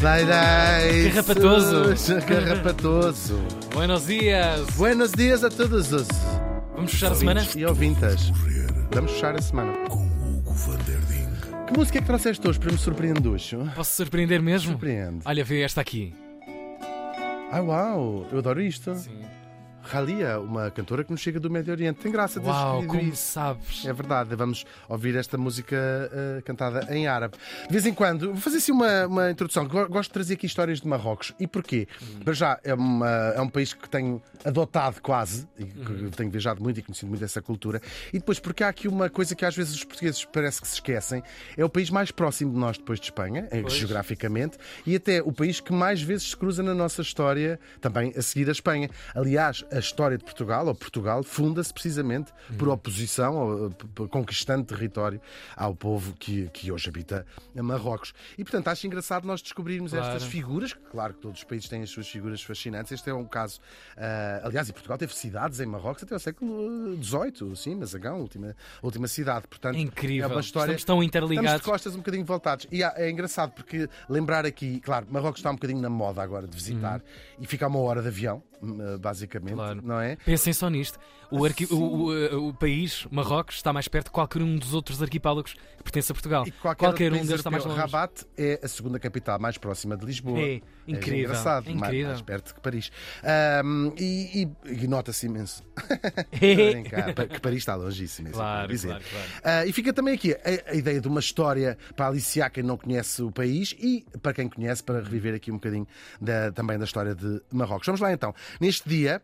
Dai, dai. Carrapatoso. Carrapatoso. Buenos dias. Buenos dias a todos os Vamos fechar a semana? e ouvintas. Vamos fechar a semana. Que música é que trouxeste hoje para me surpreender hoje? Posso surpreender mesmo? Surpreende. Olha, vê esta aqui. Ai, uau, eu adoro isto. Sim. Ralia, uma cantora que nos chega do Médio Oriente. Tem graça teres Uau, como isso. sabes? É verdade, vamos ouvir esta música eh, cantada em árabe. De vez em quando, vou fazer assim uma, uma introdução. Go- Gosto de trazer aqui histórias de Marrocos. E porquê? Para já, é, uma- é um país que tenho adotado quase, e que tenho viajado muito e conhecido muito essa cultura. E depois, porque há aqui uma coisa que às vezes os portugueses parece que se esquecem: é o país mais próximo de nós depois de Espanha, eh, Pois. geograficamente, e até o país que mais vezes se cruza na nossa história, também a seguir a Espanha. Aliás, a história de Portugal, ou Portugal, funda-se precisamente por oposição, ou, eh, p- p- conquistando território ao povo que, que hoje habita Marrocos. E, portanto, acho engraçado nós descobrirmos Claro. estas figuras, que, claro que todos os países têm as suas figuras fascinantes. Este é um caso, ah, aliás, e Portugal teve cidades em Marrocos até ao século XVIII, sim, Mazagão, a última, última cidade. Portanto, É incrível. É uma história... Estamos tão Estamos de interligados. costas um bocadinho voltados. E há- é engraçado porque lembrar aqui, claro, Marrocos está um bocadinho na moda agora de visitar e fica uma hora de avião, hum, basicamente, Claro. não é? Pensem só nisto. O, arqui- o- o- o- país, Marrocos, está mais perto de qualquer um dos outros arquipélagos que pertence a Portugal. E qualquer, outro um deles está mais longe. Rabat é a segunda capital mais próxima de Lisboa. É, incrível, engraçado, é mais- incrível. Mais, perto que Paris. Ahm, e e- e nota-se imenso. Pa- que Paris está longíssimo. é Claro, claro, claro. Ah, e fica também aqui a, a ideia de uma história para aliciar quem não conhece o país e para quem conhece, para reviver aqui um bocadinho da- também da história de Marrocos. Vamos lá então. Neste dia.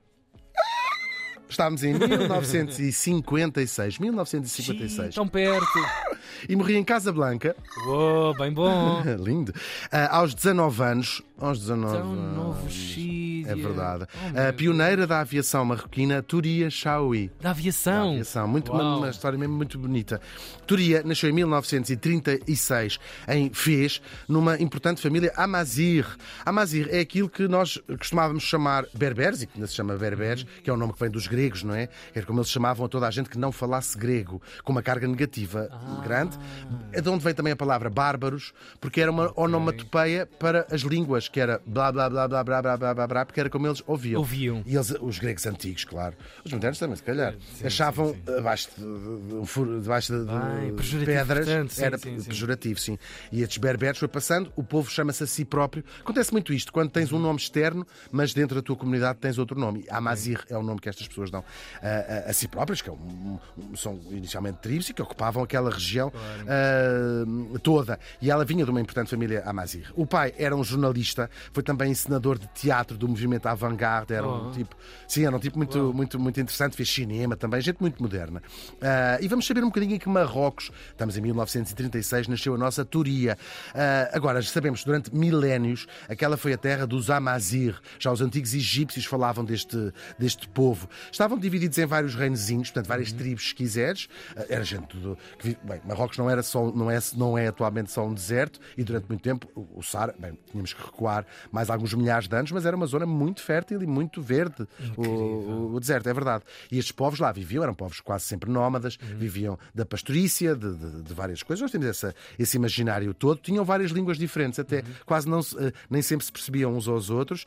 Estávamos em 1956. 1956. Tão perto. E morri em Casablanca. Uou, bem bom. Lindo. Ah, aos 19 anos. Aos 19 Tão novo anos. É verdade. Oh, a pioneira da aviação marroquina, Turia Chaoui. Da aviação. Aviação, muito, uma, uma história mesmo muito bonita. Turia nasceu em 1936 em Fez, numa importante família Amazir. Amazir é aquilo que nós costumávamos chamar berberes, e que ainda se chama berberes, Uhum. que é o nome que vem dos gregos, não é? Era como eles chamavam a toda a gente que não falasse grego, com uma carga negativa Ah. grande. É de onde vem também a palavra bárbaros, porque era uma onomatopeia para as línguas, que era blá blá blá blá blá blá blá blá, blá porque era como eles ouviam. Ouviam. E eles, os gregos antigos, claro. Os modernos também, se calhar. achavam abaixo de, de- de- debaixo de, de Ai, pedras. portanto, sim, era sim, sim. pejorativo, sim. E estes berberes foi passando, o povo chama-se a si próprio. Acontece muito isto, quando tens um nome externo, mas dentro da tua comunidade tens outro nome. Amazir é o nome que estas pessoas dão a, a- a si próprias, que é um- são inicialmente tribos e que ocupavam aquela região ah, toda. E ela vinha de uma importante família Amazir. O pai era um jornalista, foi também encenador de teatro do movimento avant-garde, era um Oh. tipo, sim, era um tipo muito, muito, muito interessante, fez cinema também, gente muito moderna. Ah, e vamos saber um bocadinho em que Marrocos, estamos em 1936, nasceu a nossa Turia. Ah, agora, já sabemos, durante milénios, aquela foi a terra dos Amazir. Já os antigos egípcios falavam deste, deste povo. Estavam divididos em vários reinozinhos, portanto, várias tribos, se quiseres. Ah, era gente do. Que, bem, Marrocos não, era só, não, é, não é atualmente só um deserto e durante muito tempo o, o Sara, bem, tínhamos que recuar mais alguns milhares de anos, mas era uma zona muito fértil e muito verde. O, o- deserto, é verdade. E estes povos lá viviam, eram povos quase sempre nómadas, viviam da pastorícia, de, de- de várias coisas. Nós temos essa, esse imaginário todo. Tinham várias línguas diferentes, até quase não, eh, nem sempre se percebiam uns aos outros.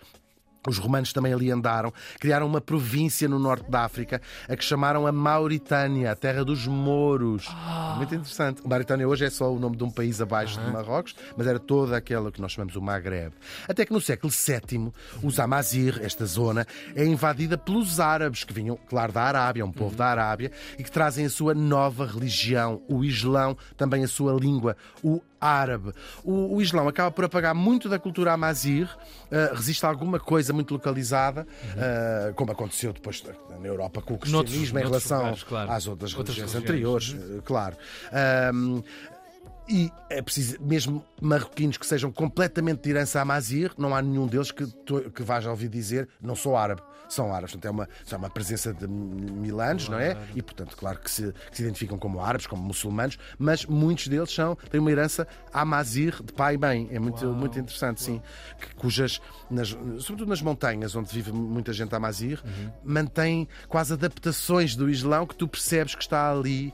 Os romanos também ali andaram, criaram uma província no norte da África, a que chamaram a Mauritânia, a terra dos mouros. Muito interessante. Mauritânia hoje é só o nome de um país abaixo de Marrocos, mas era toda aquela que nós chamamos o Maghreb. Até que no século VII, os Amazir, esta zona, é invadida pelos árabes, que vinham, claro, da Arábia, um povo da Arábia, e que trazem a sua nova religião, o Islão, também a sua língua, o árabe. O, o Islão acaba por apagar muito da cultura amazir, eh, resiste a alguma coisa muito localizada, eh, como aconteceu depois na Europa com o Noutros- cristianismo em noutros relação lugares, claro. às outras, Outras religiões religiões. anteriores, eh, claro. Ahm, e é preciso, mesmo marroquinos que sejam completamente de herança amazir, não há nenhum deles que, que vais ouvir dizer não sou árabe. São árabes. Portanto, é uma, é uma presença de mil anos, não é? E, portanto, claro que se, que se identificam como árabes, como muçulmanos, mas muitos deles são, têm uma herança amazir de pai e mãe. É muito, Uau. muito interessante, sim. Que, cujas, nas, sobretudo nas montanhas, onde vive muita gente amazir, mantém quase adaptações do Islão que tu percebes que está ali.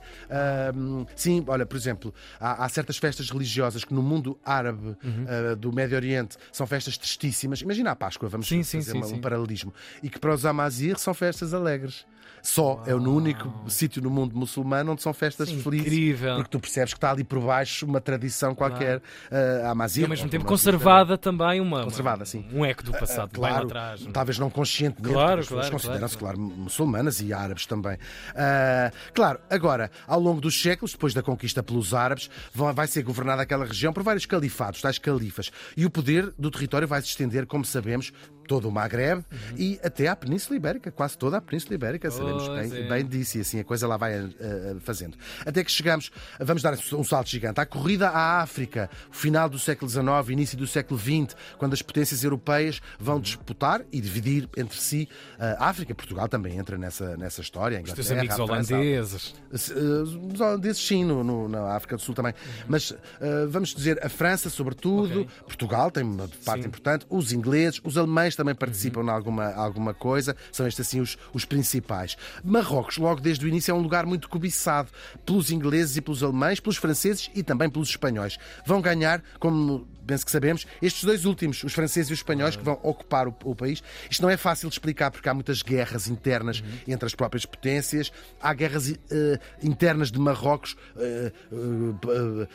sim, olha, por exemplo, há, há certas festas religiosas que no mundo árabe uh, do Médio Oriente são festas tristíssimas. Imagina a Páscoa, vamos Sim, fazer sim, sim, uma- um sim. paralelismo. E que para os Amazir são festas alegres. Só é no único sítio no mundo muçulmano onde são festas Sim, felizes. incrível. Porque tu percebes que está ali por baixo uma tradição qualquer. Uh, Amazir, E ao mesmo tempo conservada também uma, Conservada, sim. um eco do passado, bem lá Claro, atrás. não é? talvez não conscientemente, Claro, as pessoas claro, consideram-se, claro, claro, muçulmanas e árabes também. Ah, claro, agora, ao longo dos séculos, depois da conquista pelos árabes, vão- vai ser governada aquela região por vários califados, tais califas, e o poder do território vai se estender, como sabemos, todo o Maghreb Uhum. e até à Península Ibérica, quase toda a Península Ibérica, sabemos Pois bem, é. bem disso, e assim a coisa lá vai ah, fazendo. Até que chegamos, vamos dar um salto gigante, à corrida à África, final do século XIX, início do século XX, quando as potências europeias vão disputar e dividir entre si a África. Portugal também entra nessa, nessa história. Os teus amigos holandeses. se- eh, Os holandeses, sim, no, no- na África do Sul também. Mas eh, vamos dizer a França, sobretudo, Ok. Portugal tem uma parte Sim. importante, os ingleses, os alemães também participam em alguma, alguma coisa, são estes assim os, os principais. Marrocos, logo desde o início, é um lugar muito cobiçado pelos ingleses e pelos alemães, pelos franceses e também pelos espanhóis. Vão ganhar, como penso que sabemos, estes dois últimos, os franceses e os espanhóis, que vão ocupar o, o país. Isto não é fácil de explicar porque há muitas guerras internas entre as próprias potências, há guerras eh, internas de Marrocos,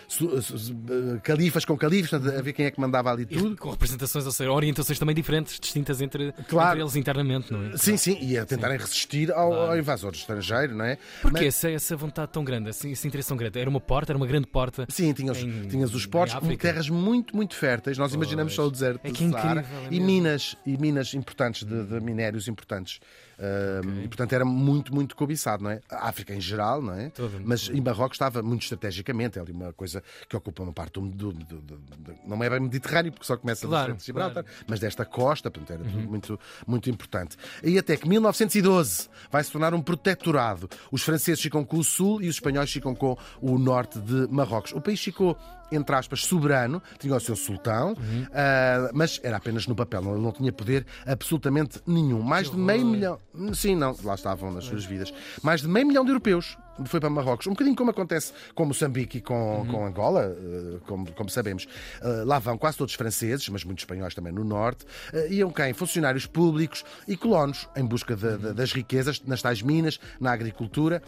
su- eh, califas com califas, a ver quem é que mandava ali E tudo. com representações, ou seja, orientações também diferentes, distintas entre, Claro. entre eles internamente, não é? Sim, sim, e a tentarem resistir ao, ao invasor estrangeiro, não é? Porquê Mas- essa, essa vontade tão grande, esse, esse interesse tão grande? Era uma porta, era uma grande porta. Sim, tinhas, em- tinhas os portos, África. terras muito, muito férteis. Nós imaginamos só o deserto É que é Saara incrível, é e minas, e minas importantes, de, de minérios importantes. Ah, E portanto era muito, muito cobiçado, não é? A África em geral, não é? Todo, Mas em Marrocos estava muito estrategicamente, é ali uma coisa que ocupa uma parte do. do- do- do- não é bem Mediterrâneo, porque só começa Claro, de Gibraltar, claro. mas desta costa, portanto era tudo muito, muito importante. E até que 1912 vai se tornar um protetorado. Os franceses ficam com o sul e os espanhóis ficam com o norte de Marrocos. O país ficou entre aspas, soberano, tinha o seu sultão, ah, mas era apenas no papel, não, não tinha poder absolutamente nenhum. Mais de meio milhão, sim, não, lá estavam nas suas vidas, mais de meio milhão de europeus foi para Marrocos. Um bocadinho como acontece com Moçambique e com, com Angola, eh, como, como sabemos. Eh, Lá vão quase todos franceses, mas muitos espanhóis também no norte. Eh, Iam quem? Funcionários públicos e colonos em busca de- de- das riquezas, nas tais minas, na agricultura,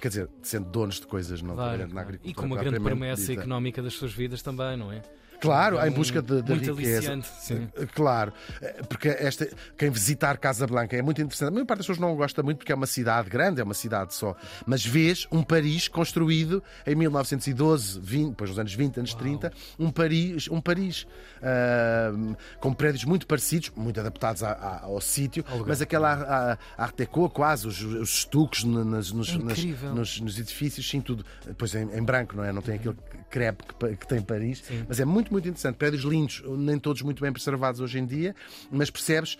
quer dizer, sendo donos de coisas, não Claro, na agricultura. E com uma grande promessa dita. económica das suas vidas também, não é? Claro, É em busca de, de muito riqueza. aliciante, sim. Eh, Claro, Eh, porque esta, quem visitar Casablanca é muito interessante. A maior parte das pessoas não gosta muito porque é uma cidade grande, é uma cidade só. Mas vês um Paris construído em 1912, 20, depois nos anos 20, anos 30, um Paris, um Paris ah, com prédios muito parecidos, muito adaptados a- a- ao sítio, mas aquela Art Deco, quase, os, os estuques no- nas- nos, É nas- nos, nos edifícios, sim, tudo. Depois em, em branco, não é? Não tem aquele crepe que, que tem Paris, mas é muito, muito interessante. Prédios lindos, nem todos muito bem preservados hoje em dia, mas percebes.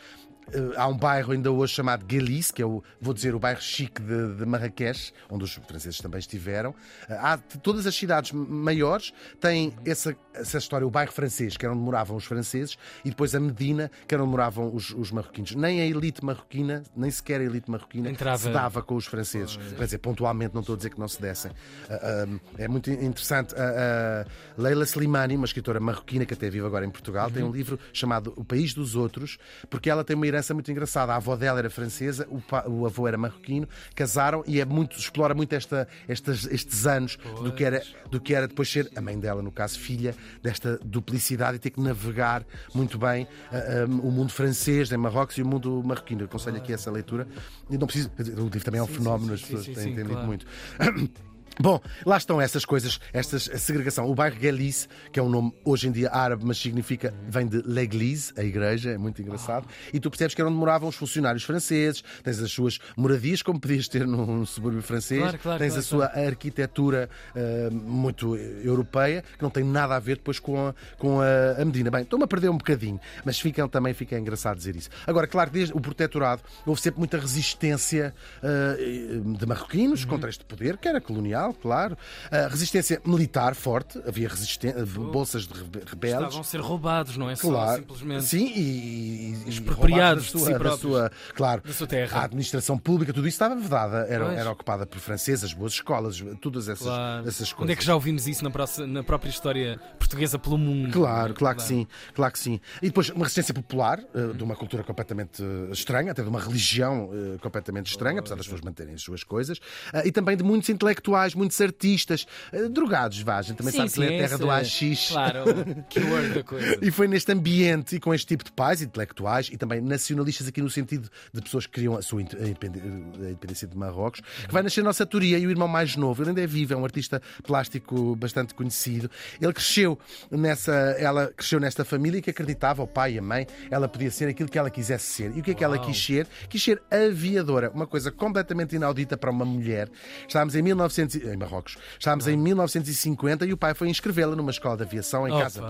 Eh, Há um bairro ainda hoje chamado Guelis, que é o, vou dizer, o bairro chique de, de Marrakech, onde os franceses também estiveram. Eh, Há, todas as cidades maiores têm essa, essa história, o bairro francês, que era onde moravam os franceses, e depois a Medina, que era onde moravam os, os marroquinos. Nem a elite marroquina, nem sequer a elite marroquina, Entrava- se dava com os franceses. Quer dizer, pontualmente, não estou a dizer que não se dessem. Ah, é muito interessante. Leila Slimani, uma escritora marroquina que até vive agora em Portugal, tem um livro chamado O País dos Outros, porque ela tem uma herança muito engraçada. A avó dela era francesa, o, pa- o avô era marroquino, casaram e é muito, explora muito esta, estas, estes anos do que, era, do que era depois ser a mãe dela, no caso, filha desta duplicidade e ter que navegar muito bem ah, ah, o mundo francês em Marrocos e o mundo marroquino. Eu aconselho aqui essa leitura. E não preciso, o livro também é um Sim, fenómeno, sim, as pessoas têm entendido claro. muito. Bom, lá estão essas coisas, esta segregação. O bairro Galice, que é um nome hoje em dia árabe, mas significa, vem de l'église, a igreja, é muito engraçado. E tu percebes que era onde moravam os funcionários franceses, tens as suas moradias, como podias ter num subúrbio francês, Claro, claro, tens claro, a sua arquitetura ah, muito europeia, que não tem nada a ver depois com a, com a, a Medina. Bem, estou-me a perder um bocadinho, mas fica, também fica engraçado dizer isso. Agora, claro, desde o protetorado houve sempre muita resistência ah, de marroquinos Uhum. contra este poder, que era colonial, Claro. Uh, resistência militar forte, havia bolsas de rebeldes. Estavam a ser roubados, não é claro. só simplesmente. Sim, e, e expropriados da sua, si da sua, claro, da sua terra. A administração pública, tudo isso estava vedada, era, era ocupada por franceses, boas escolas, todas essas, claro. essas coisas. Onde é que já ouvimos isso na, próxima, na própria história portuguesa pelo mundo? Claro, claro que sim, claro que sim. E depois uma resistência popular, uh, de uma cultura completamente estranha, até de uma religião completamente estranha, apesar das pessoas manterem as suas coisas, e também de muitos intelectuais, muitos artistas, drogados, vá, a gente também sim, sabe sim, que é a terra do AX. Claro, keyword da coisa. E foi neste ambiente e com este tipo de pais intelectuais e também nacionalistas aqui no sentido de pessoas que queriam a sua independência de Marrocos, que vai nascer a nossa Turia e o irmão mais novo, ele ainda é vivo, é um artista plástico bastante conhecido. Ele cresceu nessa, ela cresceu nesta família que acreditava, o pai e a mãe, ela podia ser aquilo que ela quisesse ser. E o que é que ela quis ser? Quis ser aviadora, uma coisa completamente inaudita para uma mulher. Estávamos em 1900 em Marrocos. Estávamos em 1950 e o pai foi inscrevê-la numa escola de aviação em Opa, casa.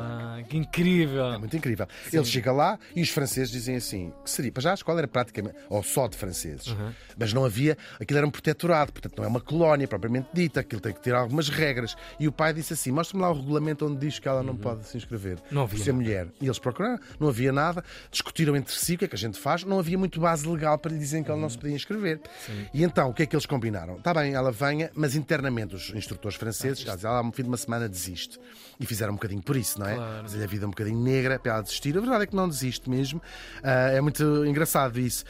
Que incrível! É muito incrível. Sim. Ele chega lá e os franceses dizem assim: que seria? Para já a escola era praticamente, ou só de franceses, uhum. mas não havia, aquilo era um protetorado, portanto não é uma colónia propriamente dita, aquilo tem que ter algumas regras. E o pai disse assim: mostra-me lá o regulamento onde diz que ela não uhum. pode se inscrever não havia ser mulher. E eles procuraram, não havia nada, discutiram entre si o que é que a gente faz, não havia muito base legal para lhe dizerem que ela não se podia inscrever. Sim. E então, o que é que eles combinaram? Está bem, ela venha, mas internamente os instrutores franceses, ah, ela, ao fim de uma semana, desiste. E fizeram um bocadinho por isso, não é? Claro. Mas a vida um bocadinho negra para ela desistir. A verdade é que não desiste mesmo. Uh, é muito engraçado isso.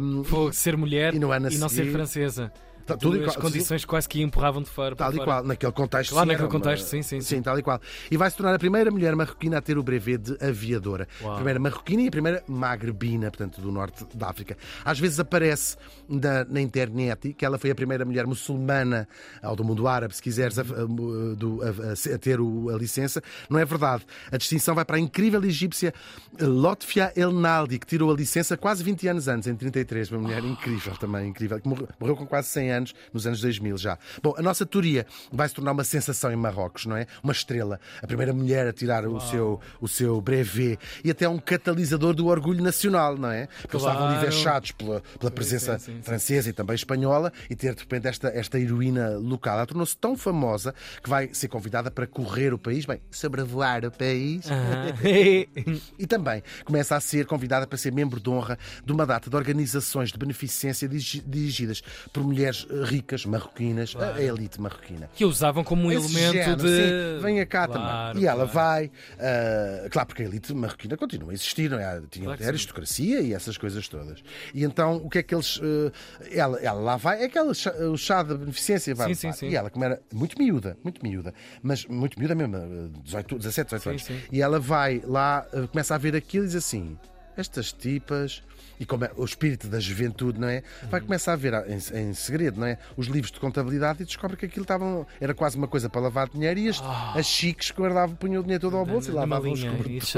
Um, ser mulher e, no ano e não ser francesa. Tá, tudo as condições sim. quase que empurravam de fora. Tal e qual, naquele contexto. Claro, naquele contexto, sim, sim, sim. Sim, tal e qual. E vai se tornar a primeira mulher marroquina a ter o brevet de aviadora. Uau. A primeira marroquina e a primeira magrebina, portanto, do norte da África. Às vezes aparece na, na internet que ela foi a primeira mulher muçulmana, ou do mundo árabe, se quiseres, a, a, a, a ter o, a licença. Não é verdade. A distinção vai para a incrível egípcia Lotfia El Naldi, que tirou a licença quase 20 anos antes, em 33. Uma mulher oh. incrível também, incrível, que morreu, morreu com quase 100 anos, nos anos 2000 já. Bom, a nossa teoria vai se tornar uma sensação em Marrocos, não é? Uma estrela, a primeira mulher a tirar o seu, o seu brevet e até um catalisador do orgulho nacional, não é? Porque claro. eles estavam ali vexados pela, pela presença sim, sim, sim, francesa e também espanhola e ter de repente esta, esta heroína local. Ela tornou-se tão famosa que vai ser convidada para correr o país, bem, sobrevoar o país. e também começa a ser convidada para ser membro de honra de uma data de organizações de beneficência dirigidas por mulheres ricas, marroquinas, claro. a elite marroquina. Que usavam como um Esse elemento género, de. Sim, venha cá claro, também. E ela vai. Uh, claro, porque a elite marroquina continua a existir, não é? Tinha claro aristocracia e essas coisas todas. E então o que é que eles. Uh, ela, ela lá vai, é aquela chá, o chá da beneficência vai. Sim, sim, sim. E ela, como era muito miúda, muito miúda, mas muito miúda mesmo, 18, 17, 18 anos. E ela vai lá, começa a ver aquilo e diz assim: estas tipas e como é, o espírito da juventude, não é? Vai uhum. começar a ver em, em, segredo, não é? Os livros de contabilidade e descobre que aquilo estavam, era quase uma coisa para lavar dinheiro e as, oh. as chiques guardavam, punham o dinheiro todo ao bolso e lavavam os cobertores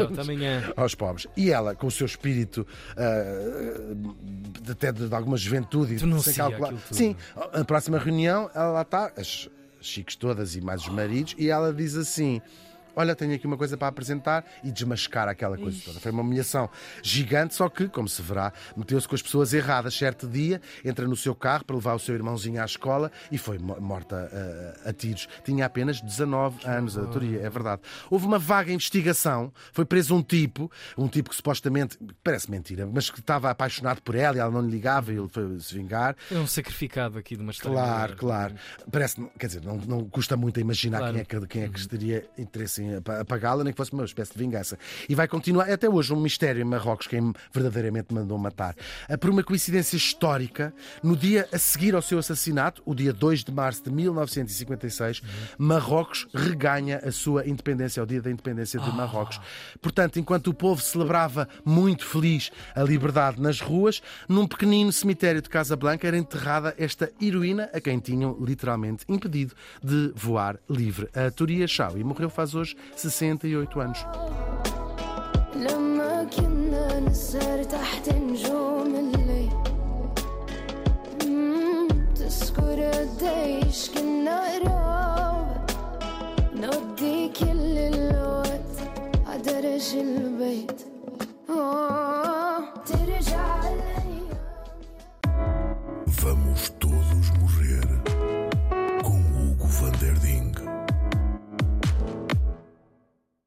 aos pobres. E ela, com o seu espírito uh, até de, de, alguma juventude sem calcular. Sim, a próxima reunião, ela lá está, as chiques todas e mais os maridos, e ela diz assim olha, tenho aqui uma coisa para apresentar e desmascar aquela coisa toda. Foi uma humilhação gigante, só que, como se verá, meteu-se com as pessoas erradas. Certo dia, entra no seu carro para levar o seu irmãozinho à escola e foi morta uh, a tiros. Tinha apenas 19 anos, a teoria, é verdade. Houve uma vaga investigação, foi preso um tipo, um tipo que supostamente, parece mentira, mas que estava apaixonado por ela e ela não lhe ligava e ele foi se vingar. É um sacrificado aqui de uma história. Claro, claro. Parece, quer dizer, não, não custa muito a imaginar claro. quem, é que, quem é que teria interesse em apagá-la, nem que fosse uma espécie de vingança. E vai continuar, até hoje, um mistério em Marrocos, quem verdadeiramente mandou matar. Ah, por uma coincidência histórica, no dia a seguir ao seu assassinato, o dia 2 de março de 1956, Marrocos reganha a sua independência, ao dia da independência de Marrocos. Portanto, enquanto o povo celebrava muito feliz a liberdade nas ruas, num pequenino cemitério de Casablanca era enterrada esta heroína a quem tinham literalmente impedido de voar livre. A Turia Chau e morreu faz hoje 68 anos.